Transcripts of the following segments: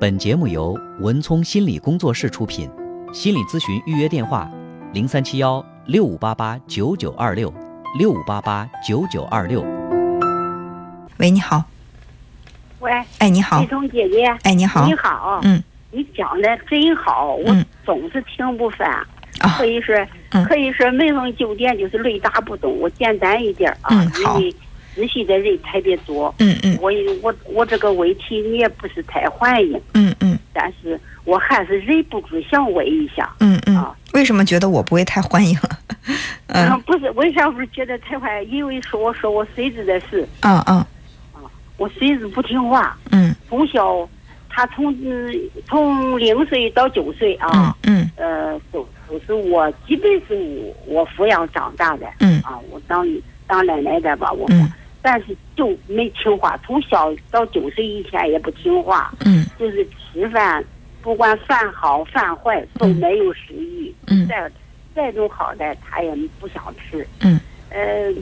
本节目由文聪心理工作室出品，心理咨询预约电话：零三七幺六五八八九九二六六五八八九九二六。喂，你好。喂，哎，你好丽。彤姐姐，哎，你好你。好，嗯你讲的真好，我嗯总是听不烦。啊可以说，嗯可以说，美容酒店就是雷打不动。我简单一点啊，嗯好因为仔细的人特别多。嗯嗯。我我我这个问题你也不是太欢迎，嗯嗯。但是我还是忍不住想问一下。嗯嗯。啊，为什么觉得我不会太欢迎？嗯。嗯，不是，为啥不是觉得太欢迎？因为说我说我孙子的事，嗯嗯。我孙子不听话，嗯。从小他从嗯从零岁到九岁啊。嗯嗯。呃，都都是我，基本是我我抚养长大的。嗯。啊，我当当奶奶的吧，我，嗯但是就没听话，从小到九岁以前也不听话，嗯。就是吃饭，不管饭好饭坏都没有食欲，嗯。再再种好的他也不想吃，嗯。呃，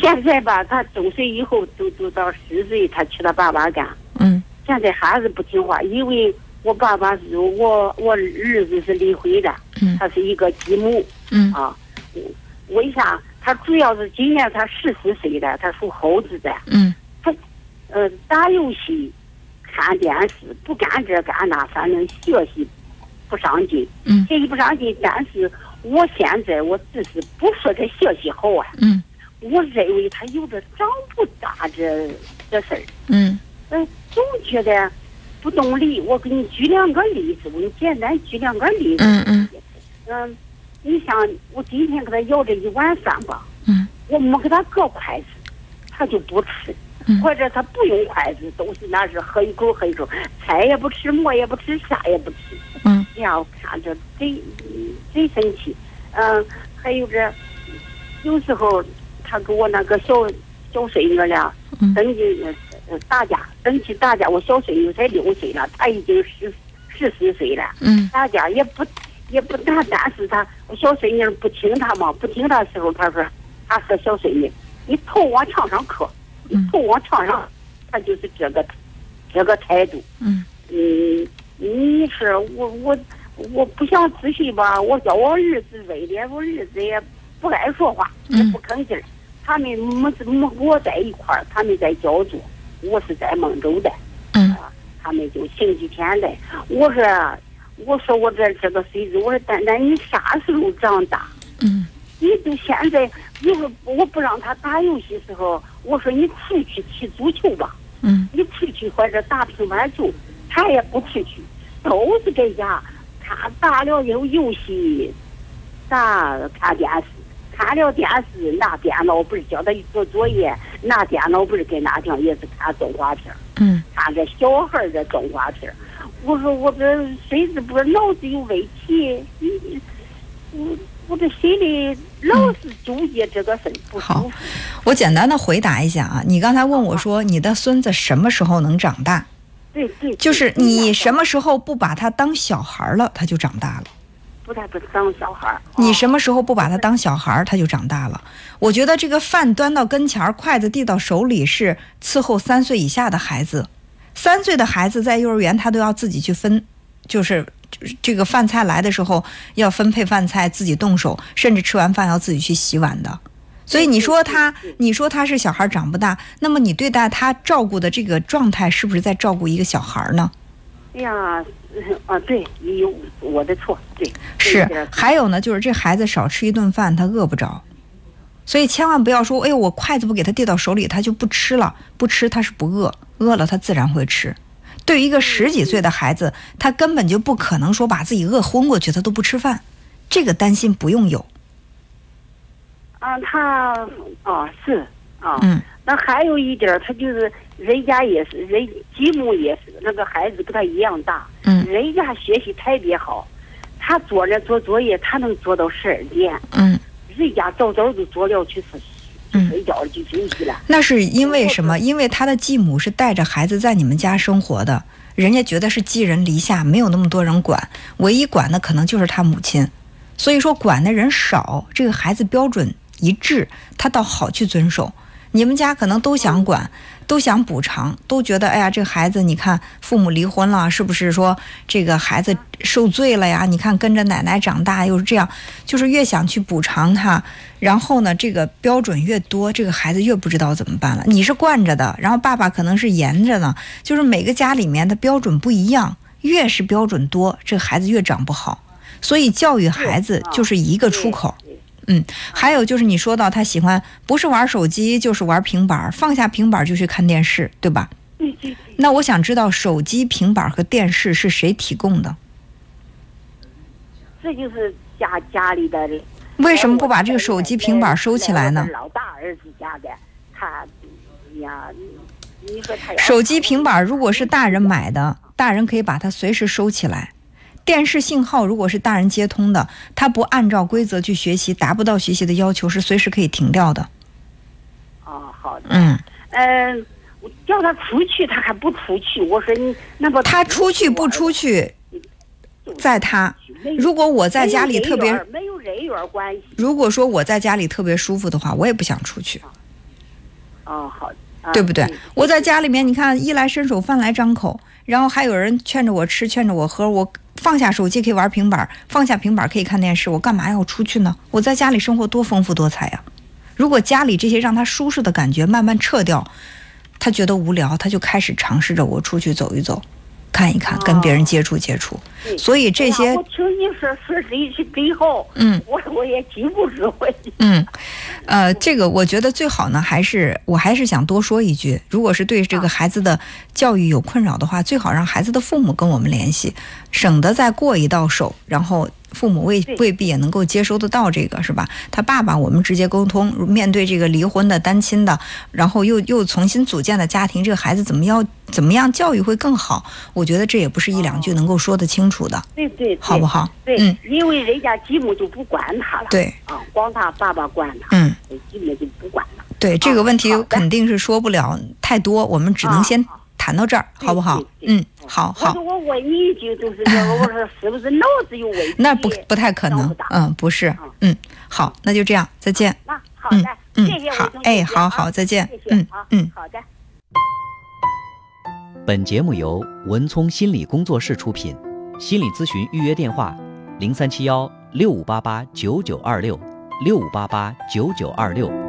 现在吧，他九岁以后都都到十岁，他去他爸爸干，嗯。现在还是不听话，因为我爸爸是我我儿子是离婚的，嗯。他是一个继母。嗯。啊。为啥？他主要是今年他十四岁了，他属猴子的。嗯他呃，打游戏、看电视，不干这干那，反正学习不上进，嗯学习不上进。但是我现在我只是不说他学习好啊，嗯我认为他有的长不大这这事儿。嗯嗯，总觉得不懂理。我给你举两个例子，我给你简单举两个例子。嗯嗯嗯，你想我今天给他要这一碗饭吧，嗯我没给他搁筷子，他就不吃，嗯或者他不用筷子，都是那是喝一口喝一口，菜也不吃，馍也不吃，啥也不吃。嗯这样我看着贼贼生气。嗯，还有这，有时候他跟我那个小小孙女俩嗯登记呃打架，登记打架，我小孙女才六岁了，他已经十十四岁了。嗯打架也不也不打，但是他我小孙女不听他嘛，不听他时候，他说他和小孙女，你头往墙上磕，你头往墙上，他就是这个这个态度。嗯嗯，你是我我我不想咨询吧，我叫我儿子为了我儿子也不爱说话，也嗯不吭气儿。他们没没跟我在一块儿，他们在焦作，我是在孟州的。嗯他们就星期天来。我说，我说我这这个孙子，我说丹丹，你啥时候长大？嗯你就现在，一会儿我不让他打游戏时候，我说你出去踢足球吧，嗯你出去或者打乒乓球，他也不出去，都是在家看打了有游戏，打看电视。看了电视，拿电脑不是教他做作业，拿电脑不是跟那天也是看动画片儿。嗯看这小孩儿的动画片儿，我说我这孙子不是脑子有问题，你我我这心里老是纠结这个事好。我简单的回答一下啊，你刚才问我说你的孙子什么时候能长大？对对，就是你什么时候不把他当小孩儿了，他就长大了。不但不当小孩儿，你哦什么时候不把他当小孩儿，他就长大了。我觉得这个饭端到跟前儿，筷子递到手里是伺候三岁以下的孩子。三岁的孩子在幼儿园，他都要自己去分，就是就是这个饭菜来的时候要分配饭菜，自己动手，甚至吃完饭要自己去洗碗的。所以你说他你说他是小孩长不大，那么你对待他照顾的这个状态，是不是在照顾一个小孩呢？哎呀，啊对，也有我的错，对，是，还有呢，就是这孩子少吃一顿饭，他饿不着，所以千万不要说，哎呦，我筷子不给他递到手里，他就不吃了，不吃他是不饿，饿了他自然会吃。对于一个十几岁的孩子，他根本就不可能说把自己饿昏过去，他都不吃饭，这个担心不用有。啊，他啊是啊，嗯。那还有一点儿，他就是人家也是人继母也是那个孩子跟他一样大，嗯。人家学习特别好，他做着做作业，他能做到十二点，嗯人家早早就做了去睡嗯睡觉就休息了。那是因为什么？因为他的继母是带着孩子在你们家生活的，人家觉得是寄人篱下，没有那么多人管，唯一管的可能就是他母亲。所以说管的人少，这个孩子标准一致，他倒好去遵守。你们家可能都想管，都想补偿，都觉得哎呀，这孩子，你看父母离婚了，是不是说这个孩子受罪了呀？你看跟着奶奶长大又是这样，就是越想去补偿他，然后呢，这个标准越多，这个孩子越不知道怎么办了。你是惯着的，然后爸爸可能是严着呢，就是每个家里面的标准不一样，越是标准多，这个孩子越长不好。所以教育孩子就是一个出口。还有就是你说到他喜欢不是玩手机就是玩平板，放下平板就去看电视，对吧？对对对。那我想知道手机、平板和电视是谁提供的？这就是家家里的。为什么不把这个手机、平板收起来呢？老大儿子家的，他呀，你说他手机、平板如果是大人买的，大人可以把它随时收起来。电视信号如果是大人接通的，他不按照规则去学习，达不到学习的要求，是随时可以停掉的。哦，好的。嗯嗯，叫他出去，他还不出去。我说你那不他出去不出去，在他。如果我在家里特别没有人缘关系。如果说我在家里特别舒服的话，我也不想出去。哦，好的，对不对？我在家里面，你看，衣来伸手，饭来张口，然后还有人劝着我吃，劝着我喝，我。放下手机可以玩平板，放下平板可以看电视，我干嘛要出去呢？我在家里生活多丰富多彩呀！如果家里这些让他舒适的感觉慢慢撤掉，他觉得无聊，他就开始尝试着我出去走一走。看一看，跟别人接触接触，所以这些我听你说说这些最好，嗯，我我也极不智慧，嗯，呃，这个我觉得最好呢，还是我还是想多说一句，如果是对这个孩子的教育有困扰的话，最好让孩子的父母跟我们联系，省得再过一道手，然后。父母未未必也能够接收得到这个，是吧？他爸爸，我们直接沟通。面对这个离婚的单亲的，然后又又重新组建的家庭，这个孩子怎么要怎么样教育会更好？我觉得这也不是一两句能够说得清楚的。对对，好不好？对，嗯，因为人家继母就不管他了。对，啊，光他爸爸管他。嗯，继母就不管了。对这个问题肯定是说不了太多，我们只能先。谈到这儿好不好？嗯，好好。我说我问你一句，就是这个，我说是不是脑子有问题？那不不太可能，嗯，不是，嗯，好，那就这样，再见。那好的，谢谢好，哎，好好，再见。嗯嗯，好的。本节目由文聪心理工作室出品，心理咨询预约电话：零三七幺六五八八九九二六六五八八九九二六。